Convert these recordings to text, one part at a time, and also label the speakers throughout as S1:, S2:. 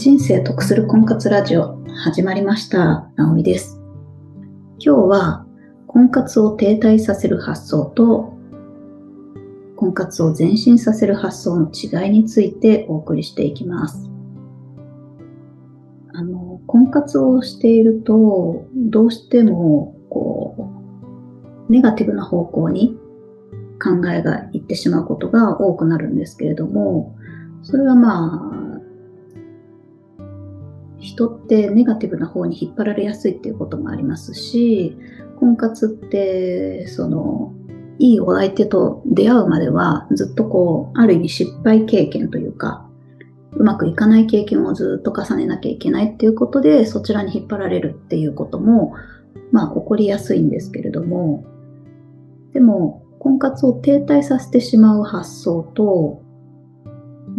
S1: 人生得する婚活ラジオ始まりました。なおみです。今日は婚活を停滞させる発想と婚活を前進させる発想の違いについてお送りしていきます。あの、婚活をしているとどうしてもこう、ネガティブな方向に考えがいってしまうことが多くなるんですけれども、それはまあ、人ってネガティブな方に引っ張られやすいっていうこともありますし、婚活って、その、いいお相手と出会うまではずっとこう、ある意味失敗経験というか、うまくいかない経験をずっと重ねなきゃいけないっていうことで、そちらに引っ張られるっていうことも、まあ起こりやすいんですけれども、でも、婚活を停滞させてしまう発想と、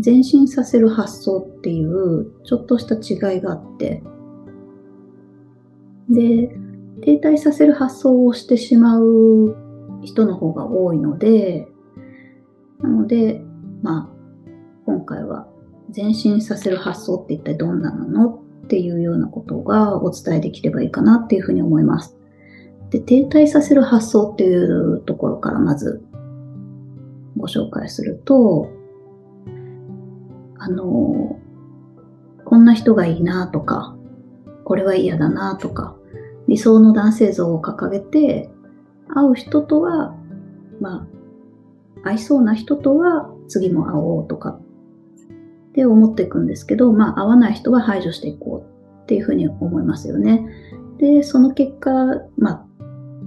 S1: 前進させる発想っていうちょっとした違いがあって、で、停滞させる発想をしてしまう人の方が多いので、なので、まあ、今回は前進させる発想って一体どんなのっていうようなことがお伝えできればいいかなっていうふうに思います。で、停滞させる発想っていうところからまずご紹介すると、あの、こんな人がいいなとか、これは嫌だなとか、理想の男性像を掲げて、会う人とは、まあ、合いそうな人とは次も会おうとかって思っていくんですけど、まあ、会わない人は排除していこうっていうふうに思いますよね。で、その結果、まあ、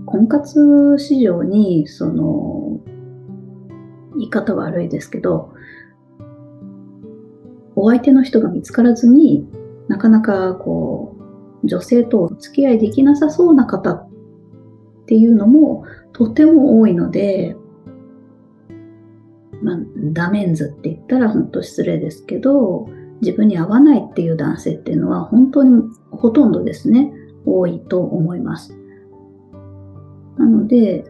S1: 婚活市場に、その、言い方悪いですけど、お相手の人が見つからずになかなかこう、女性とお付き合いできなさそうな方っていうのもとても多いので、まあ、ダメンズって言ったら本当失礼ですけど、自分に合わないっていう男性っていうのは本当にほとんどですね、多いと思います。なので、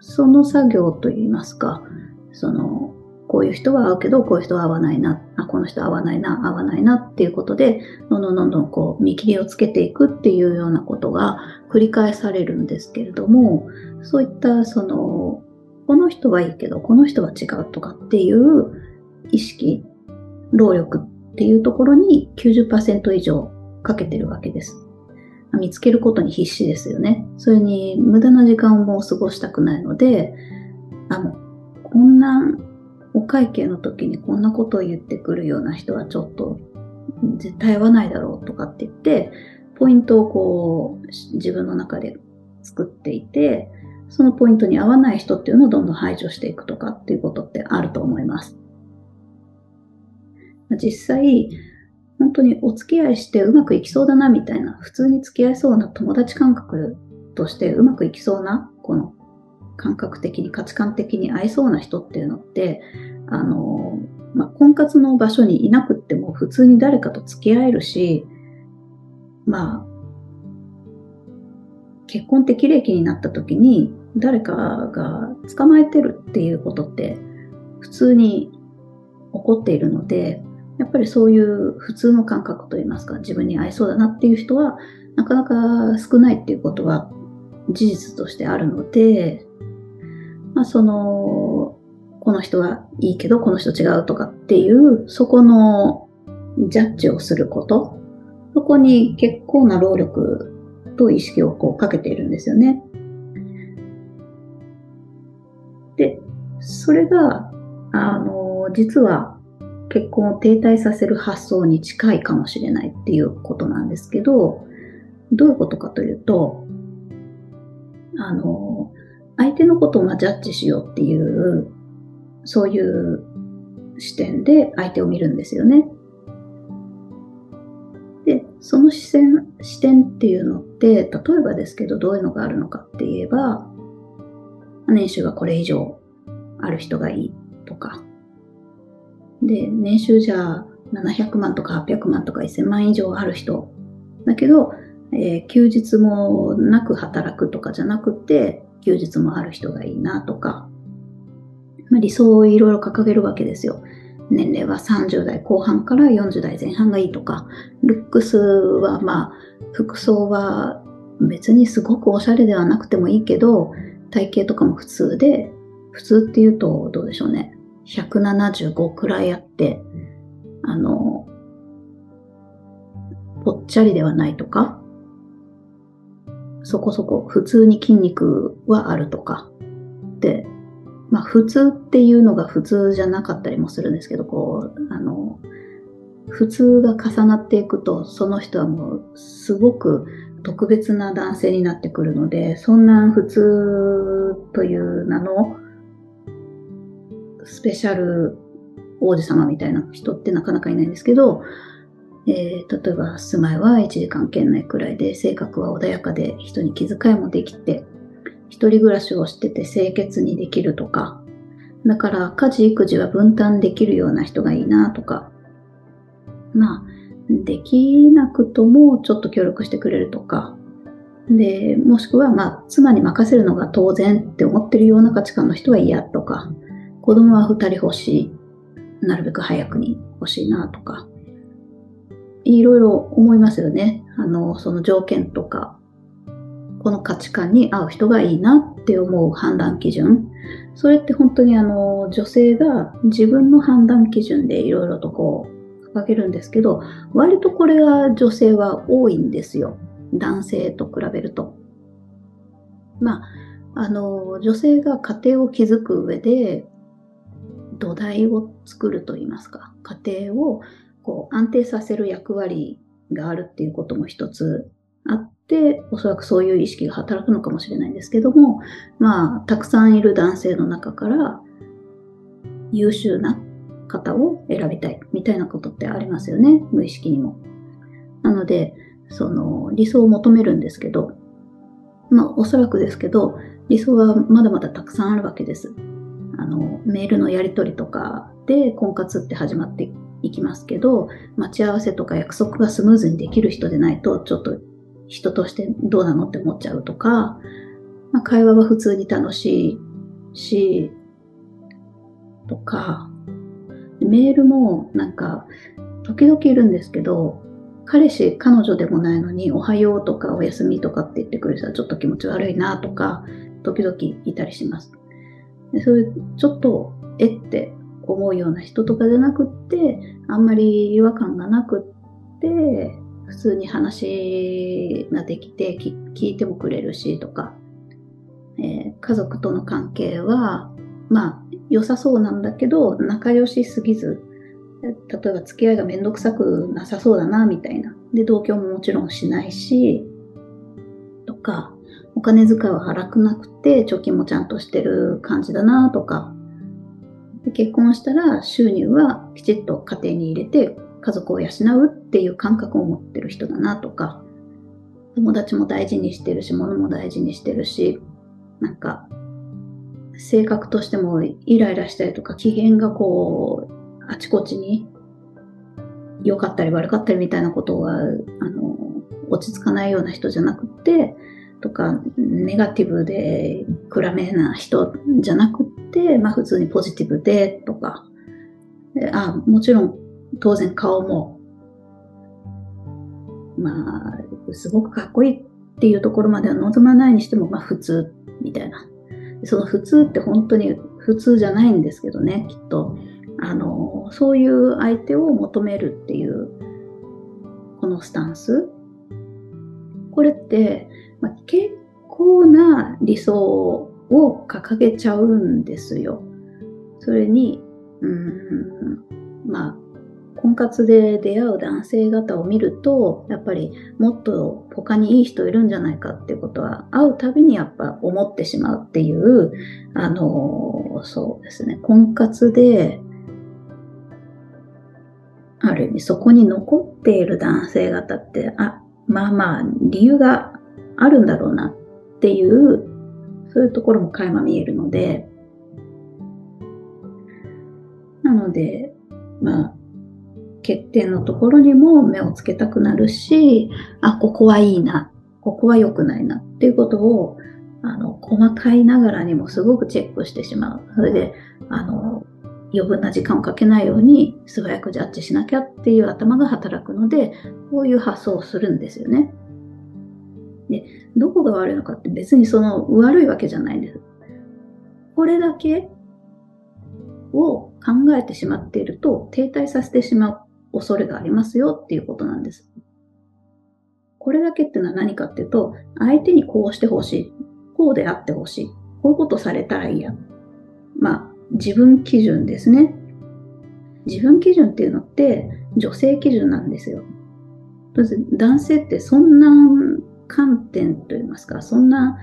S1: その作業といいますか、その、こういう人は合うけど、こういう人は合わないな、あ、この人は合わないな、合わないなっていうことで、どんどんどんどんこう見切りをつけていくっていうようなことが繰り返されるんですけれども、そういったその、この人はいいけど、この人は違うとかっていう意識、労力っていうところに90%以上かけてるわけです。見つけることに必死ですよね。それに無駄な時間をもう過ごしたくないので、あ、もう、こんなお会計の時にこんなことを言ってくるような人はちょっと絶対合わないだろうとかって言って、ポイントをこう自分の中で作っていて、そのポイントに合わない人っていうのをどんどん排除していくとかっていうことってあると思います。実際、本当にお付き合いしてうまくいきそうだなみたいな、普通に付き合いそうな友達感覚としてうまくいきそうな、この感覚的に価値観的に合いそうな人っていうのって、あの、まあ、婚活の場所にいなくっても普通に誰かと付き合えるし、まあ、結婚適齢期になった時に誰かが捕まえてるっていうことって普通に起こっているので、やっぱりそういう普通の感覚といいますか、自分に合いそうだなっていう人はなかなか少ないっていうことは事実としてあるので、まあ、その、この人はいいけど、この人違うとかっていう、そこのジャッジをすること、そこに結構な労力と意識をこうかけているんですよね。で、それが、あの、実は結婚を停滞させる発想に近いかもしれないっていうことなんですけど、どういうことかというと、あの、相手のことをジャッジしようっていう、そういう視点で相手を見るんですよね。で、その視線、視点っていうのって、例えばですけど、どういうのがあるのかって言えば、年収がこれ以上ある人がいいとか、で、年収じゃあ700万とか800万とか1000万以上ある人。だけど、えー休日もなく働くとかじゃなくて、休日もある人がいいなとか、まあ、理想をいろいろ掲げるわけですよ。年齢は30代後半から40代前半がいいとか、ルックスはまあ、服装は別にすごくおしゃれではなくてもいいけど、体型とかも普通で、普通っていうとどうでしょうね。175くらいあって、あの、ぽっちゃりではないとか、そこそこ普通に筋肉はあるとか、で、まあ普通っていうのが普通じゃなかったりもするんですけど、こう、あの、普通が重なっていくと、その人はもうすごく特別な男性になってくるので、そんな普通という名のスペシャル王子様みたいな人ってなかなかいないんですけど、えー、例えば住まいは1時間圏内くらいで、性格は穏やかで人に気遣いもできて、一人暮らしをしてて清潔にできるとか、だから家事育児は分担できるような人がいいなとか、まあ、できなくともちょっと協力してくれるとか、で、もしくはまあ、妻に任せるのが当然って思ってるような価値観の人は嫌とか、子供は2人欲しい。なるべく早くに欲しいなとか、いろいろ思いますよね。あの、その条件とか、この価値観に合う人がいいなって思う判断基準。それって本当にあの、女性が自分の判断基準でいろいろとこう、掲げるんですけど、割とこれが女性は多いんですよ。男性と比べると。まあ、あの、女性が家庭を築く上で、土台を作るといいますか、家庭をこう安定させる役割があるっていうことも一つあって、おそらくそういう意識が働くのかもしれないんですけども、まあ、たくさんいる男性の中から優秀な方を選びたいみたいなことってありますよね、無意識にも。なので、その理想を求めるんですけど、まあ、おそらくですけど、理想はまだまだたくさんあるわけです。あの、メールのやり取りとかで婚活って始まっていきますけど、待ち合わせとか約束がスムーズにできる人でないと、ちょっと人としてどうなのって思っちゃうとか、まあ、会話は普通に楽しいし、とか、メールもなんか、時々いるんですけど、彼氏、彼女でもないのに、おはようとかおやすみとかって言ってくる人はちょっと気持ち悪いなとか、時々いたりします。でそういうちょっとえって思うような人とかじゃなくってあんまり違和感がなくって普通に話ができて聞いてもくれるしとか、えー、家族との関係はまあ良さそうなんだけど仲良しすぎず例えば付き合いがめんどくさくなさそうだなみたいな。で同居ももちろんしないしとかお金遣いは荒くなくて、貯金もちゃんとしてる感じだなとか、で結婚したら収入はきちっと家庭に入れて家族を養うっていう感覚を持ってる人だなとか、友達も大事にしてるし、物も大事にしてるし、なんか、性格としてもイライラしたりとか、機嫌がこう、あちこちに良かったり悪かったりみたいなことが、あの、落ち着かないような人じゃなくって、とか、ネガティブで暗めな人じゃなくて、まあ普通にポジティブでとか、あもちろん当然顔も、まあ、すごくかっこいいっていうところまでは望まないにしても、まあ普通みたいな。その普通って本当に普通じゃないんですけどね、きっと。あの、そういう相手を求めるっていう、このスタンス。これって、まあ、結構な理想をを掲げちゃうんですよ。それに、うん、まあ、婚活で出会う男性方を見ると、やっぱりもっと他にいい人いるんじゃないかってことは、会うたびにやっぱ思ってしまうっていう、あの、そうですね、婚活で、ある意味そこに残っている男性方って、あ、まあまあ理由があるんだろうなっていう、そういうところも垣間見えるので、なので、まあ、欠点のところにも目をつけたくなるし、あ、ここはいいな、ここは良くないなっていうことを、あの、細かいながらにもすごくチェックしてしまう。それで、あの、余分な時間をかけないように素早くジャッジしなきゃっていう頭が働くので、こういう発想をするんですよね。で、どこが悪いのかって別にその悪いわけじゃないんです。これだけを考えてしまっていると停滞させてしまう恐れがありますよっていうことなんです。これだけっていうのは何かっていうと、相手にこうしてほしい。こうであってほしい。こういうことされたらいいや。まあ、自分基準ですね。自分基準っていうのって女性基準なんですよ。男性ってそんな観点といいますか、そんな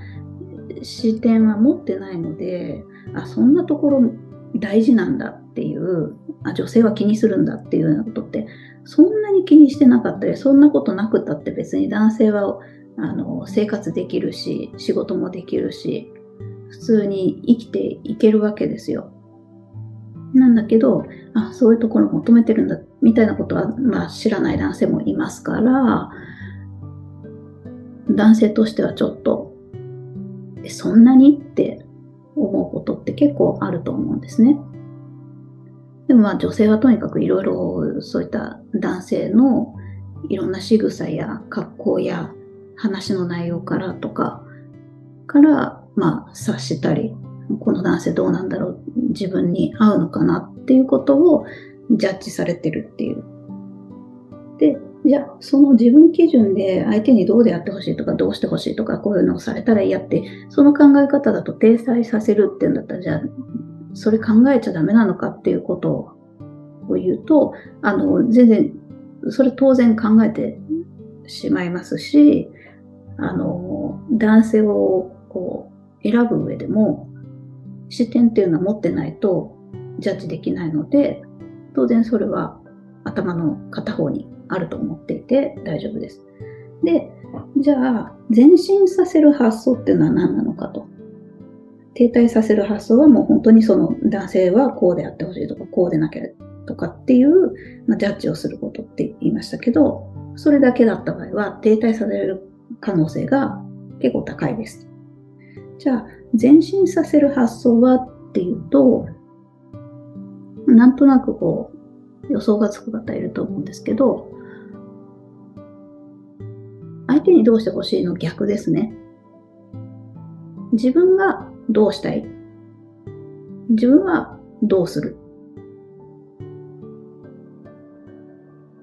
S1: 視点は持ってないので、あ、そんなところ大事なんだっていう、あ、女性は気にするんだっていうようなことって、そんなに気にしてなかったり、そんなことなくたって別に男性はあの生活できるし、仕事もできるし、普通に生きていけるわけですよ。なんだけど、あ、そういうところ求めてるんだ、みたいなことは、まあ知らない男性もいますから、男性としてはちょっと、そんなにって思うことって結構あると思うんですね。でもまあ女性はとにかくいろいろそういった男性のいろんな仕草や格好や話の内容からとかからまあ察したりこの男性どうなんだろう自分に合うのかなっていうことをジャッジされてるっていう。で、じゃあその自分基準で相手にどうであってほしいとかどうしてほしいとかこういうのをされたら嫌ってその考え方だと体裁させるっていうんだったらじゃあそれ考えちゃダメなのかっていうことを言うとあの全然それ当然考えてしまいますしあの男性をこう選ぶ上でも視点っていうのは持ってないとジャッジできないので、当然それは頭の片方にあると思っていて大丈夫です。で、じゃあ、前進させる発想っていうのは何なのかと。停滞させる発想はもう本当にその男性はこうであってほしいとか、こうでなきゃとかっていう、まあ、ジャッジをすることって言いましたけど、それだけだった場合は停滞させる可能性が結構高いです。じゃあ、前進させる発想はっていうと、なんとなくこう、予想がつく方いると思うんですけど、手にどうしてほしいの逆ですね。自分がどうしたい？自分はどうする？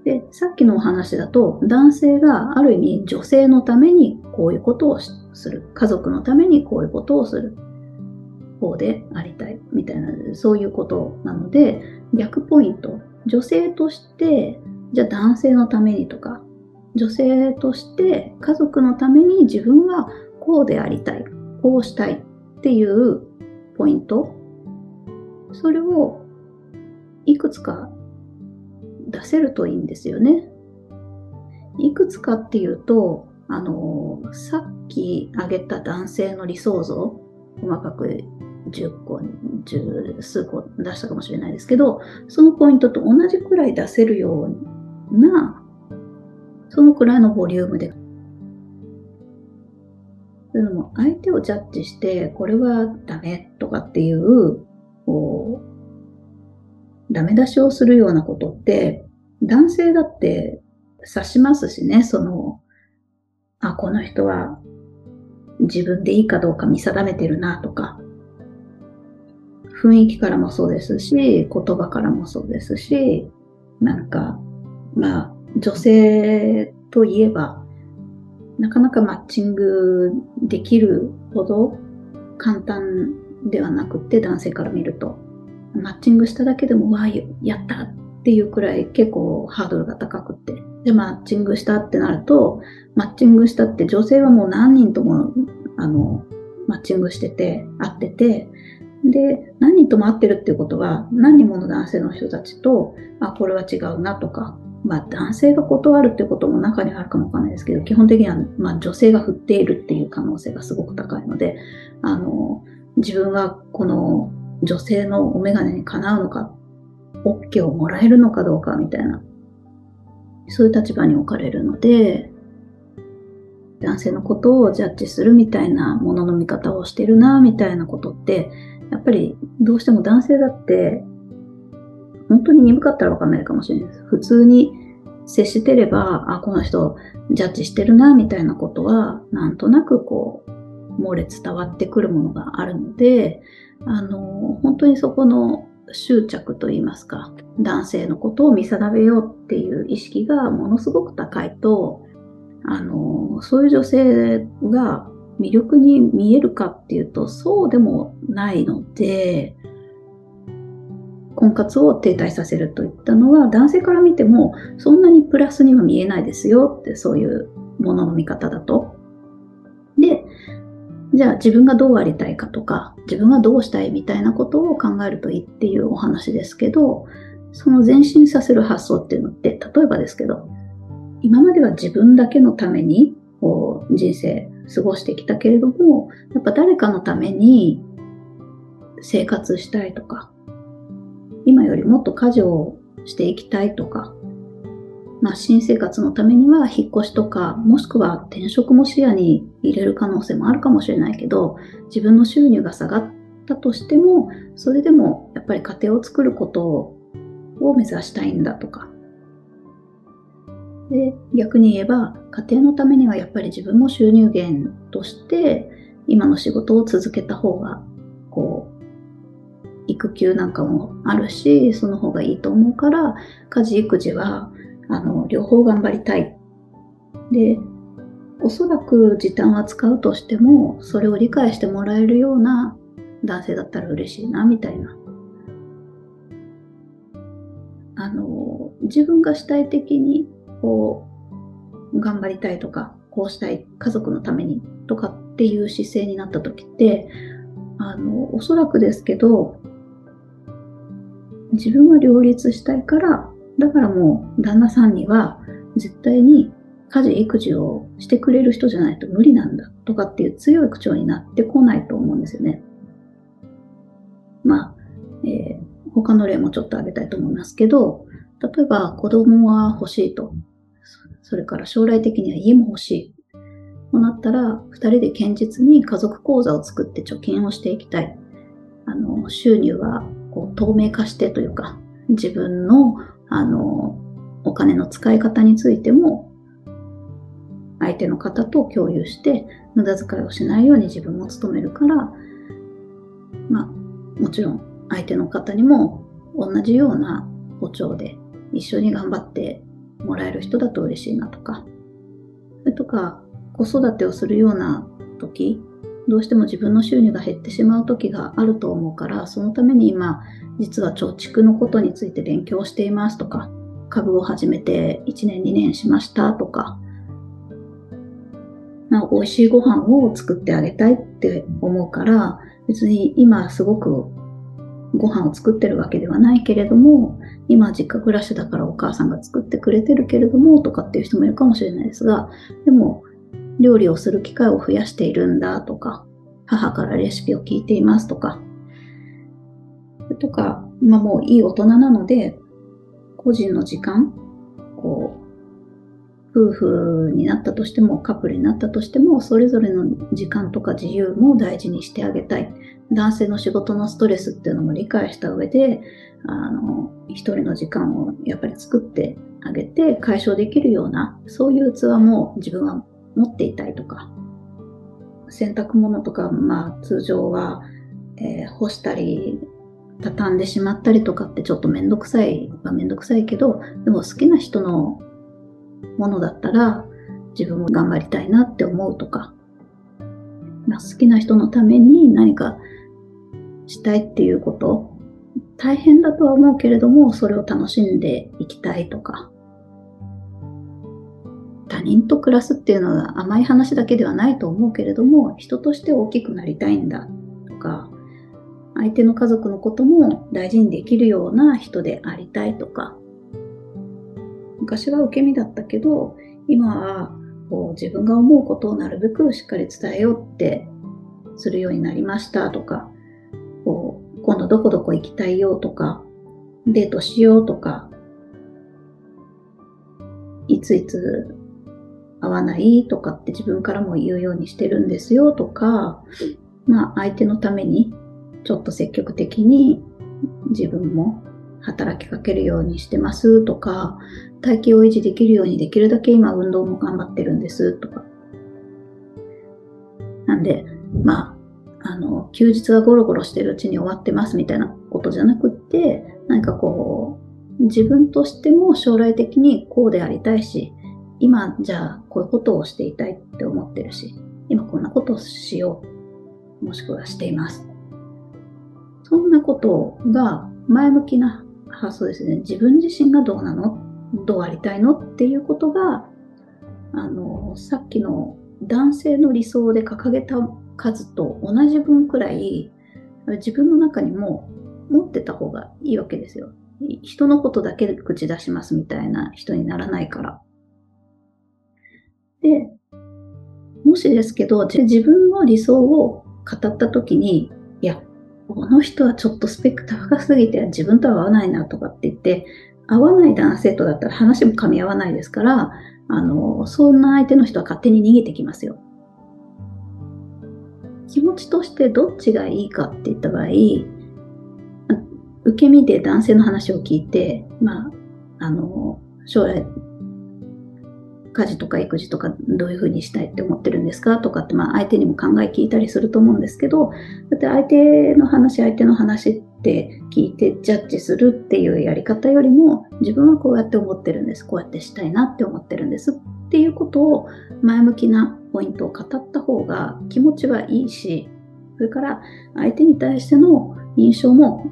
S1: で、さっきのお話だと、男性がある意味女性のためにこういうことをする。家族のためにこういうことをする。方でありたい。みたいな、そういうことなので、逆ポイント。女性として、じゃあ男性のためにとか、女性として家族のために自分はこうでありたい。こうしたいっていうポイント。それをいくつか出せるといいんですよね。いくつかっていうと、あの、さっき挙げた男性の理想像、細かく10個、十数個出したかもしれないですけど、そのポイントと同じくらい出せるような、そのくらいのボリュームで。というのも、相手をジャッジして、これはダメとかっていう、こう、ダメ出しをするようなことって、男性だって察しますしね、その、あ、この人は自分でいいかどうか見定めてるなとか、雰囲気からもそうですし、言葉からもそうですし、なんか、まあ、女性といえば、なかなかマッチングできるほど簡単ではなくて、男性から見ると。マッチングしただけでも、わあ、やったっていうくらい結構ハードルが高くて。で、マッチングしたってなると、マッチングしたって女性はもう何人とも、あの、マッチングしてて、会ってて、で、何人とも会ってるっていうことは、何人もの男性の人たちと、あ、これは違うなとか、まあ男性が断るってことも中にあるかもわかんないですけど、基本的には、まあ、女性が振っているっていう可能性がすごく高いので、あの、自分はこの女性のお眼鏡にかなうのか、OK をもらえるのかどうかみたいな、そういう立場に置かれるので、男性のことをジャッジするみたいなものの見方をしてるな、みたいなことって、やっぱりどうしても男性だって本当に鈍かったらわかんないかもしれないです。普通に接してれば、あ、この人ジャッジしてるな、みたいなことは、なんとなくこう、漏れ伝わってくるものがあるので、あの、本当にそこの執着といいますか、男性のことを見定めようっていう意識がものすごく高いと、あの、そういう女性が魅力に見えるかっていうと、そうでもないので、婚活を停滞させるといったのは、男性から見ても、そんなにプラスには見えないですよって、そういうものの見方だと。で、じゃあ自分がどうありたいかとか、自分はどうしたいみたいなことを考えるといいっていうお話ですけど、その前進させる発想っていうのって、例えばですけど、今までは自分だけのためにこう人生過ごしてきたけれども、やっぱ誰かのために生活したいとか、今よりもっと家事をしていきたいとか、まあ、新生活のためには引っ越しとか、もしくは転職も視野に入れる可能性もあるかもしれないけど、自分の収入が下がったとしても、それでもやっぱり家庭を作ることを目指したいんだとか。で、逆に言えば、家庭のためにはやっぱり自分も収入源として、今の仕事を続けた方が、こう、育休なんかもあるし、その方がいいと思うから、家事育児は、あの、両方頑張りたい。で、おそらく時短は使うとしても、それを理解してもらえるような男性だったら嬉しいな、みたいな。あの、自分が主体的に、こう、頑張りたいとか、こうしたい、家族のためにとかっていう姿勢になった時って、あの、おそらくですけど、自分は両立したいから、だからもう旦那さんには絶対に家事育児をしてくれる人じゃないと無理なんだとかっていう強い口調になってこないと思うんですよね。まあ、えー、他の例もちょっと挙げたいと思いますけど、例えば子供は欲しいと。それから将来的には家も欲しい。となったら、二人で堅実に家族口座を作って貯金をしていきたい。あの、収入は透明化してというか、自分のあのお金の使い方についても相手の方と共有して無駄遣いをしないように自分も努めるから、まあ、もちろん相手の方にも同じような歩調で一緒に頑張ってもらえる人だと嬉しいなとか、それとか子育てをするような時、どうしても自分の収入が減ってしまう時があると思うから、そのために今、実は貯蓄のことについて勉強していますとか、株を始めて1年2年しましたとか、まあ、美味しいご飯を作ってあげたいって思うから、別に今すごくご飯を作ってるわけではないけれども、今実家暮らしだからお母さんが作ってくれてるけれども、とかっていう人もいるかもしれないですが、でも料理をする機会を増やしているんだとか、母からレシピを聞いていますとか、とか、まもういい大人なので、個人の時間、こう、夫婦になったとしても、カップルになったとしても、それぞれの時間とか自由も大事にしてあげたい。男性の仕事のストレスっていうのも理解した上で、あの、一人の時間をやっぱり作ってあげて解消できるような、そういう器も自分は持っていたいとか、洗濯物とか、まあ通常は、えー、干したり、畳んでしまったりとかってちょっとめんどくさいはめんどくさいけど、でも好きな人のものだったら自分も頑張りたいなって思うとか、まあ、好きな人のために何かしたいっていうこと、大変だとは思うけれども、それを楽しんでいきたいとか、他人と暮らすっていうのは甘い話だけではないと思うけれども、人として大きくなりたいんだとか、相手の家族のことも大事にできるような人でありたいとか、昔は受け身だったけど、今はこう自分が思うことをなるべくしっかり伝えようってするようになりましたとか、こう今度どこどこ行きたいよとか、デートしようとか、いついつ合わないとかって自分からも言うようにしてるんですよとか、まあ相手のためにちょっと積極的に自分も働きかけるようにしてますとか、体型を維持できるようにできるだけ今運動も頑張ってるんですとか。なんで、まあ、あの、休日がゴロゴロしてるうちに終わってますみたいなことじゃなくって、何かこう、自分としても将来的にこうでありたいし、今じゃあこういうことをしていたいって思ってるし、今こんなことをしよう、もしくはしています。そんなことが前向きな発想ですね。自分自身がどうなの？どうありたいの？っていうことが、あの、さっきの男性の理想で掲げた数と同じ分くらい、自分の中にも持ってた方がいいわけですよ。人のことだけ口出しますみたいな人にならないから。で、もしですけど、自分の理想を語った時に、いや、この人はちょっとスペック高すぎて自分とは合わないなとかって言って、合わない男性とだったら話も噛み合わないですから、あの、そんな相手の人は勝手に逃げてきますよ。気持ちとしてどっちがいいかって言った場合、受け身で男性の話を聞いて、まあ、あの、将来家事とか育児とかどういうふうにしたいって思ってるんですかとかって、まあ、相手にも考え聞いたりすると思うんですけど、だって相手の話、相手の話って聞いてジャッジするっていうやり方よりも、自分はこうやって思ってるんです。こうやってしたいなって思ってるんですっていうことを前向きなポイントを語った方が気持ちはいいし、それから相手に対しての印象も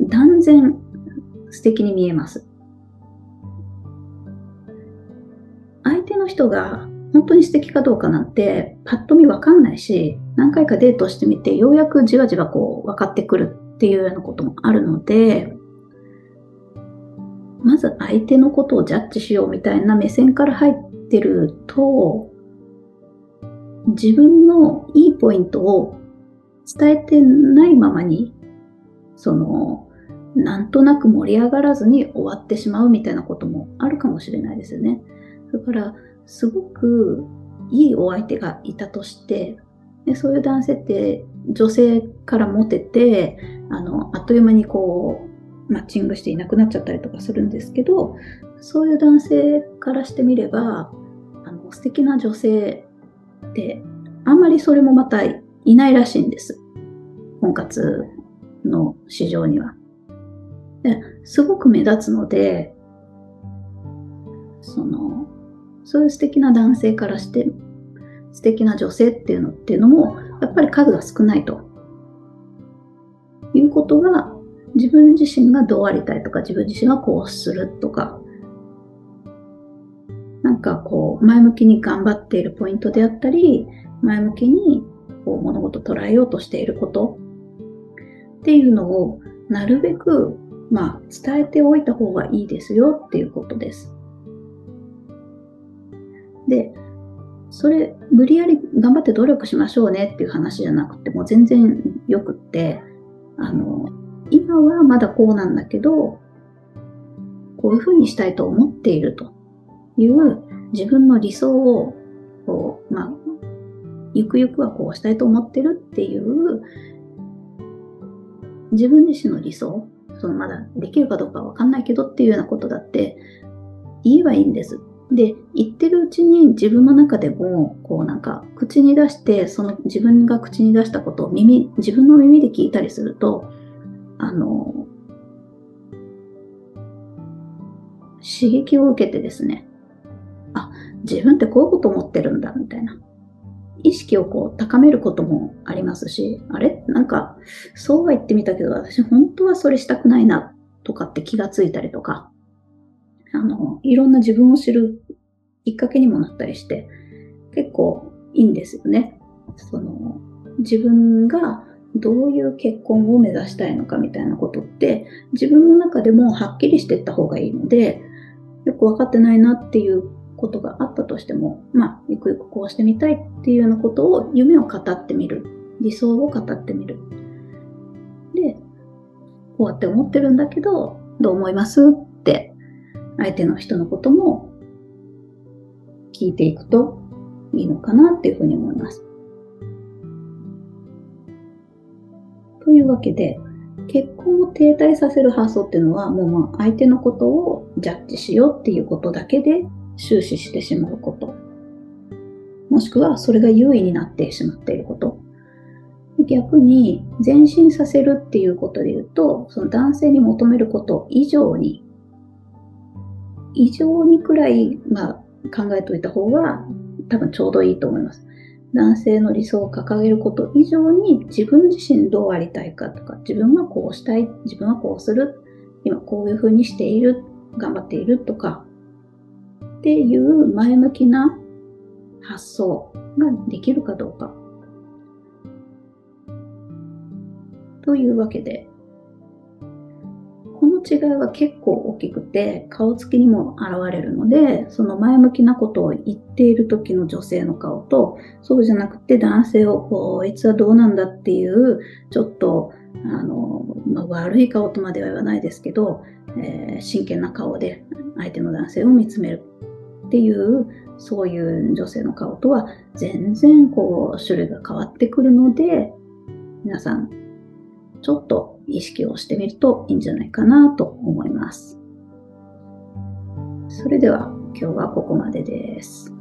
S1: 断然素敵に見えます。の人が本当に素敵かどうかなんてパッと見わかんないし、何回かデートしてみてようやくじわじわこう分かってくるっていうようなこともあるので、まず相手のことをジャッジしようみたいな目線から入ってると、自分のいいポイントを伝えてないままに、その、なんとなく盛り上がらずに終わってしまうみたいなこともあるかもしれないですよね。だから、すごくいいお相手がいたとして、でそういう男性って女性からモテて、あの、あっという間にこう、マッチングしていなくなっちゃったりとかするんですけど、そういう男性からしてみれば、あの素敵な女性って、あんまりそれもまたいないらしいんです。婚活の市場には。ですごく目立つので、その、そういう素敵な男性からして素敵な女性っていうのっていうのもやっぱり数が少ないと。いうことが自分自身がどうありたいとか自分自身がこうするとか。なんかこう前向きに頑張っているポイントであったり前向きにこう物事を捉えようとしていること。っていうのをなるべくまあ伝えておいた方がいいですよっていうことです。で、それ、無理やり頑張って努力しましょうねっていう話じゃなくて、もう全然よくって、あの、今はまだこうなんだけど、こういうふうにしたいと思っているという自分の理想を、こう、まあ、ゆくゆくはこうしたいと思ってるっていう自分自身の理想、そのまだできるかどうかわかんないけどっていうようなことだって言えばいいんです。で、言ってるうちに自分の中でも、こうなんか、口に出して、その自分が口に出したことを耳、自分の耳で聞いたりすると、あの、刺激を受けてですね、あ、自分ってこういうこと思ってるんだ、みたいな。意識をこう高めることもありますし、あれ？なんか、そうは言ってみたけど、私本当はそれしたくないな、とかって気がついたりとか、あの、いろんな自分を知るきっかけにもなったりして、結構いいんですよね。その、自分がどういう結婚を目指したいのかみたいなことって、自分の中でもはっきりしていった方がいいので、よくわかってないなっていうことがあったとしても、まあ、ゆくゆくこうしてみたいっていうようなことを、夢を語ってみる。理想を語ってみる。で、こうやって思ってるんだけど、どう思いますって相手の人のことも聞いていくといいのかなっていうふうに思います。というわけで、結婚を停滞させる発想っていうのは、もうまあ相手のことをジャッジしようっていうことだけで終始してしまうこと。もしくはそれが優位になってしまっていること。逆に前進させるっていうことで言うと、その男性に求めること以上に、以上にくらい、まあ、考えておいた方が多分ちょうどいいと思います。男性の理想を掲げること以上に自分自身どうありたいかとか、自分はこうしたい、自分はこうする、今こういうふうにしている、頑張っているとか、っていう前向きな発想ができるかどうか。というわけで、違いは結構大きくて、顔つきにも現れるので、その前向きなことを言っている時の女性の顔と、そうじゃなくて男性をこいつはどうなんだっていう、ちょっと、あの、まあ、悪い顔とまでは言わないですけど、えー、真剣な顔で相手の男性を見つめるっていう、そういう女性の顔とは全然こう種類が変わってくるので、皆さんちょっと意識をしてみるといいんじゃないかなと思います。それでは今日はここまでです。